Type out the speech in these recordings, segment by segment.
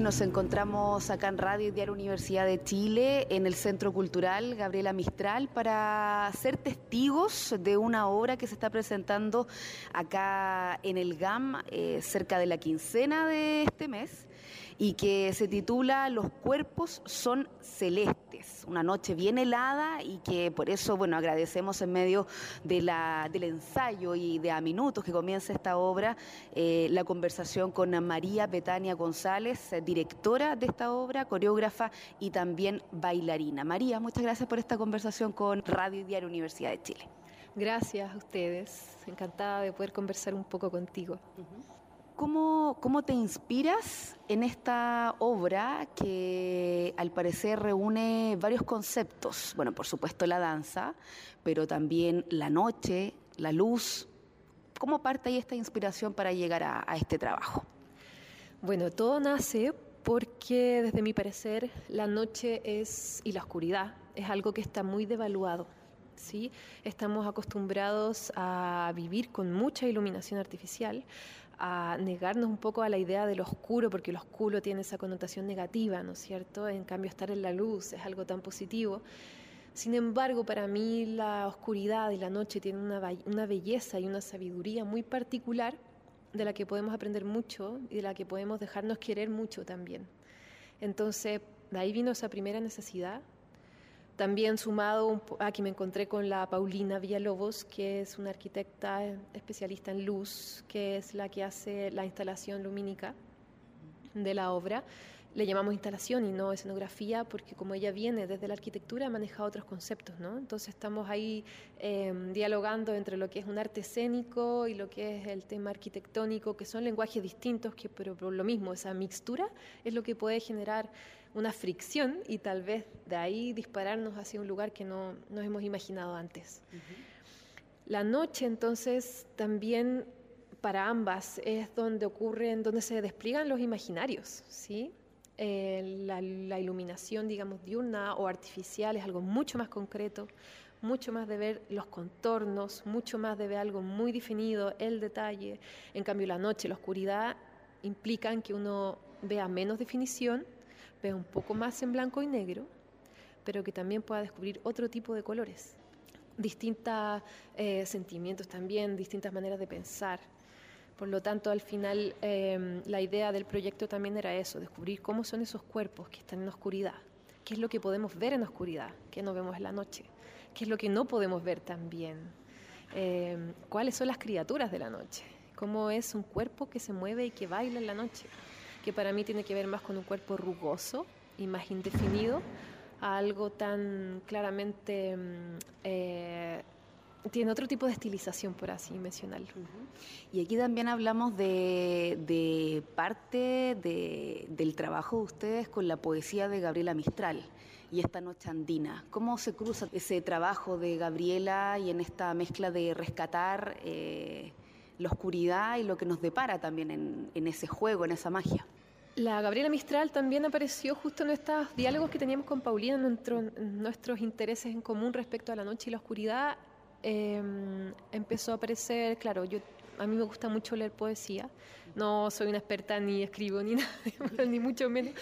nos encontramos acá en Radio Diario Universidad de Chile, en el Centro Cultural Gabriela Mistral, para ser testigos de una obra que se está presentando acá en el GAM eh, cerca de la quincena de este mes y que se titula Los cuerpos son celestes, una noche bien helada y que por eso, bueno, agradecemos en medio de del ensayo y de a minutos que comienza esta obra, eh, la conversación con María Betania González, directora de esta obra, coreógrafa y también bailarina. María, muchas gracias por esta conversación con Radio y Diario Universidad de Chile. Gracias a ustedes, encantada de poder conversar un poco contigo. ¿Cómo, te inspiras en esta obra que al parecer reúne varios conceptos? Bueno, por supuesto la danza, pero también la noche, la luz. ¿Cómo parte ahí esta inspiración para llegar a, a este trabajo? Bueno, todo nace porque desde mi parecer la noche es y la oscuridad es algo que está muy devaluado. ¿sí? Estamos acostumbrados a vivir con mucha iluminación artificial, a negarnos un poco a la idea del oscuro, porque el oscuro tiene esa connotación negativa, ¿no es cierto? En cambio, estar en la luz es algo tan positivo. Sin embargo, para mí la oscuridad y la noche tienen una, una belleza y una sabiduría muy particular de la que podemos aprender mucho y de la que podemos dejarnos querer mucho también. Entonces, de ahí vino esa primera necesidad también sumado a que me encontré con la Paulina Villalobos, que es una arquitecta especialista en luz, que es la que hace la instalación lumínica de la obra le llamamos instalación y no escenografía porque como ella viene desde la arquitectura maneja otros conceptos, ¿no? Entonces estamos ahí em, dialogando entre lo que es un arte escénico y lo que es el tema arquitectónico, que son lenguajes distintos, que, pero por lo mismo, esa mixtura es lo que puede generar una fricción y tal vez de ahí dispararnos hacia un lugar que no nos hemos imaginado antes. La noche entonces también para ambas es donde ocurren, donde se despliegan los imaginarios, ¿sí? Eh, la, iluminación, digamos, diurna o artificial es algo mucho más concreto, mucho más de ver los contornos, mucho más de ver algo muy definido, el detalle. En cambio, la noche, la oscuridad implican que uno vea menos definición, vea un poco más en blanco y negro, pero que también pueda descubrir otro tipo de colores, distintos eh, sentimientos también, distintas maneras de pensar. Por lo tanto, al final em, la idea del proyecto también era eso, descubrir cómo son esos cuerpos que están en oscuridad, qué es lo que podemos ver en oscuridad, qué no vemos en la noche, qué es lo que no podemos ver también, em, cuáles son las criaturas de la noche, cómo es un cuerpo que se mueve y que baila en la noche, que para mí tiene que ver más con un cuerpo rugoso y más indefinido, a algo tan claramente em, eh, tiene otro tipo de estilización, por así mencionarlo. Y aquí también hablamos de, parte del trabajo de ustedes con la poesía de Gabriela Mistral y esta noche andina. ¿Cómo se cruza ese trabajo de Gabriela y en esta mezcla de rescatar eh, la oscuridad y lo que nos depara también en, ese juego, en esa magia? La Gabriela Mistral también apareció justo en estos diálogos que teníamos con Paulina, en nuestros intereses en común respecto a la noche y la oscuridad Em, empezó a aparecer, claro, yo a mí me gusta mucho leer poesía, no soy una experta ni escribo ni nada, ni mucho menos,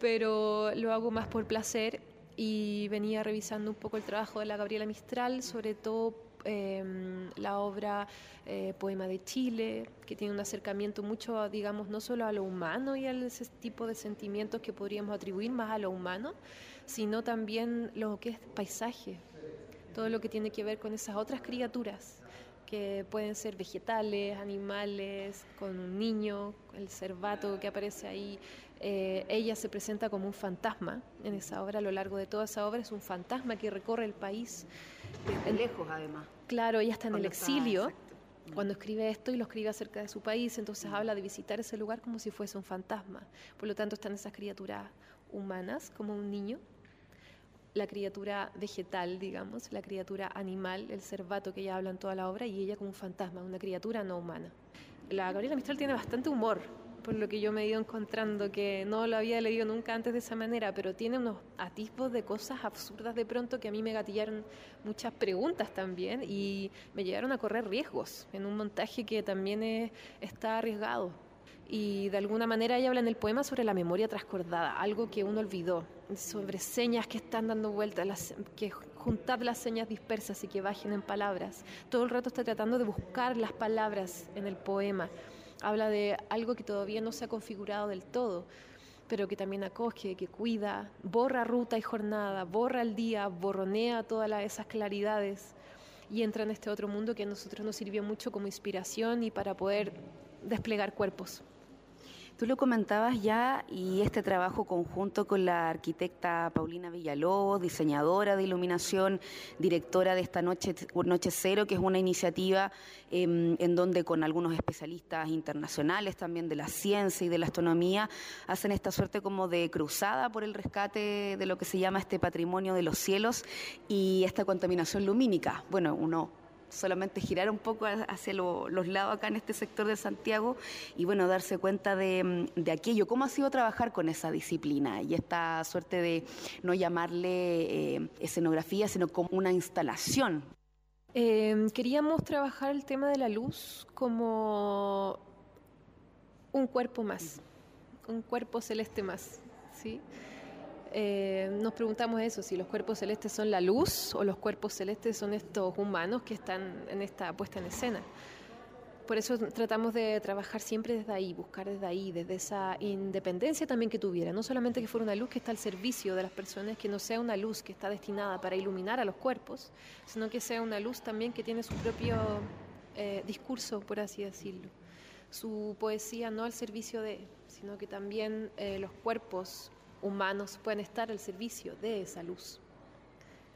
pero lo hago más por placer y venía revisando un poco el trabajo de la Gabriela Mistral, sobre todo em, la obra eh, Poema de Chile, que tiene un acercamiento mucho, digamos, no solo a lo humano y a ese tipo de sentimientos que podríamos atribuir más a lo humano, sino también lo que es paisaje, todo lo que tiene que ver con esas otras criaturas que pueden ser vegetales, animales, con un niño, el cervato que aparece ahí. Eh, ella se presenta como un fantasma en esa obra, a lo largo de toda esa obra es un fantasma que recorre el país. Desde lejos además. Claro, ella está en el exilio. cuando escribe esto y lo escribe acerca de su país, entonces habla de visitar ese lugar como si fuese un fantasma. Por lo tanto, están esas criaturas humanas, como un niño, la criatura vegetal, digamos, la criatura animal, el cervato que ella habla en toda la obra, y ella como un fantasma, una criatura no humana. La Gabriela Mistral tiene bastante humor, por lo que yo me he ido encontrando, que no lo había leído nunca antes de esa manera, pero tiene unos atisbos de cosas absurdas de pronto que a mí me gatillaron muchas preguntas también y me llegaron a correr riesgos en un montaje que también está arriesgado y de alguna manera ella habla en el poema sobre la memoria transcordada, algo que uno olvidó, sobre señas que están dando vueltas, que juntar las señas dispersas y que bajen en palabras. Todo el rato está tratando de buscar las palabras en el poema. Habla de algo que todavía no se ha configurado del todo, pero que también acoge, que cuida, borra ruta y jornada, borra el día, borronea todas esas claridades y entra en este otro mundo que a nosotros nos sirvió mucho como inspiración y para poder desplegar cuerpos. Tú lo comentabas ya y este trabajo conjunto con la arquitecta Paulina Villalobos, diseñadora de iluminación, directora de esta Noche, Noche Cero, que es una iniciativa em, en donde con algunos especialistas internacionales también de la ciencia y de la astronomía hacen esta suerte como de cruzada por el rescate de lo que se llama este patrimonio de los cielos y esta contaminación lumínica. Bueno, uno solamente girar un poco hacia los lados acá en este sector de Santiago y bueno, darse cuenta de, aquello. ¿Cómo ha sido trabajar con esa disciplina y esta suerte de no llamarle eh, escenografía, sino como una instalación? Em, queríamos trabajar el tema de la luz como un cuerpo más, un cuerpo celeste más, ¿sí? Eh, nos preguntamos eso, si los cuerpos celestes son la luz o los cuerpos celestes son estos humanos que están en esta puesta en escena. Por eso tratamos de trabajar siempre desde ahí, buscar desde ahí, desde esa independencia también que tuviera. No solamente que fuera una luz que está al servicio de las personas, que no sea una luz que está destinada para iluminar a los cuerpos, sino que sea una luz también que tiene su propio eh, discurso, por así decirlo. Su poesía no al servicio de, sino que también eh, los cuerpos humanos pueden estar al servicio de esa luz.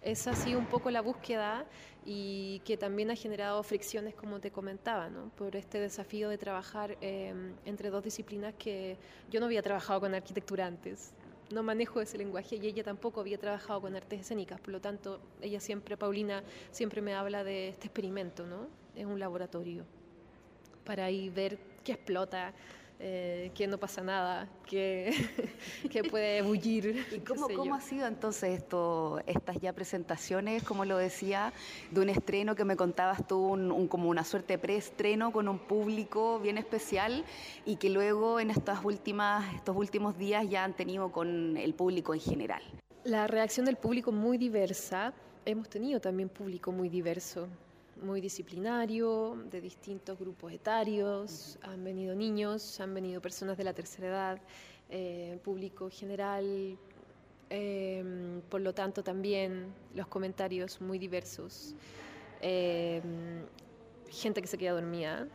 Esa ha sido un poco la búsqueda y que también ha generado fricciones, como te comentaba, por este desafío de trabajar em, entre dos disciplinas que yo no había trabajado con arquitectura antes. No manejo ese lenguaje y ella tampoco había trabajado con artes escénicas, por lo tanto, ella siempre, Paulina, siempre me habla de este experimento, ¿no? Es un laboratorio para ahí ver qué explota, eh, que no pasa nada, que, que puede bullir. ¿Y cómo, cómo ha sido entonces esto, estas ya presentaciones, como lo decía, de un estreno que me contabas tú, un, como una suerte de preestreno con un público bien especial y que luego en estas últimas, estos últimos días ya han tenido con el público en general? La reacción del público muy diversa. Hemos tenido también público muy diverso muy disciplinario, de distintos grupos etarios, han venido niños, han venido personas de la tercera edad, eh, público general, em, por lo tanto también los comentarios muy diversos. Em, gente que se queda dormida,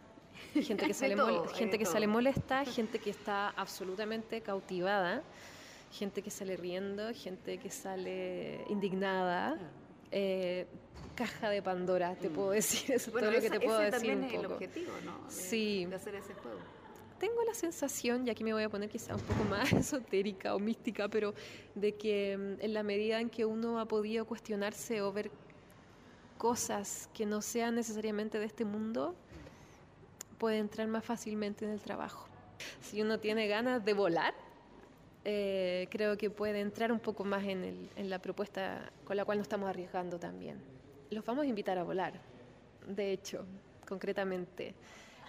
gente que, sale, gente que sale molesta, gente que está absolutamente cautivada, gente que sale riendo, gente que sale indignada. Eh, caja de Pandora, te puedo mm. decir. Eso es todo lo que te puedo decir. un poco. el objetivo, ¿no? sí. De hacer ese juego. Tengo la sensación, y aquí me voy a poner quizá un poco más esotérica o mística, pero de que mm, en la medida en que uno ha podido cuestionarse o ver cosas que no sean necesariamente de este mundo, puede entrar más fácilmente en el trabajo. Si uno tiene ganas de volar, eh, creo que puede entrar un poco más en, el, en la propuesta con la cual nos estamos arriesgando también los vamos a invitar a volar, de hecho, concretamente.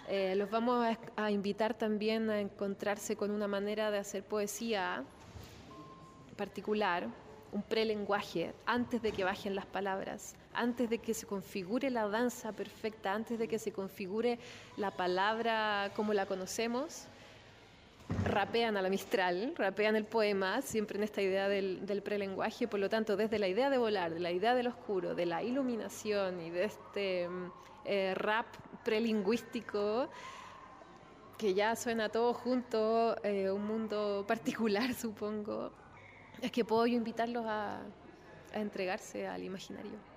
Eh, los vamos a, invitar también a encontrarse con una manera de hacer poesía particular, un prelenguaje, antes de que bajen las palabras, antes de que se configure la danza perfecta, antes de que se configure la palabra como la conocemos, rapean a la Mistral, rapean el poema, siempre en esta idea del, del, prelenguaje, por lo tanto, desde la idea de volar, de la idea del oscuro, de la iluminación y de este mm, eh, rap prelingüístico, que ya suena todo junto, eh, un mundo particular, supongo, es que puedo yo invitarlos a entregarse al imaginario.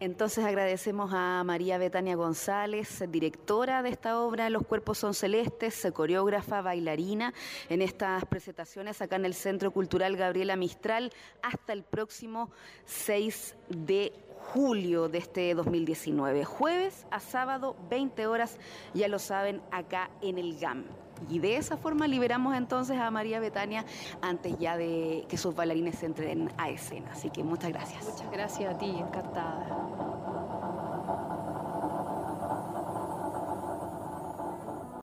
Entonces agradecemos a María Betania González, directora de esta obra Los cuerpos son celestes, coreógrafa, bailarina, en estas presentaciones acá en el Centro Cultural Gabriela Mistral hasta el próximo 6 de julio de este 2019. Jueves a sábado, 20 horas, ya lo saben, acá en el GAM. Y de esa forma liberamos entonces a María Betania antes ya de que sus bailarines entren a escena. Así que muchas gracias. Muchas gracias a ti, encantada.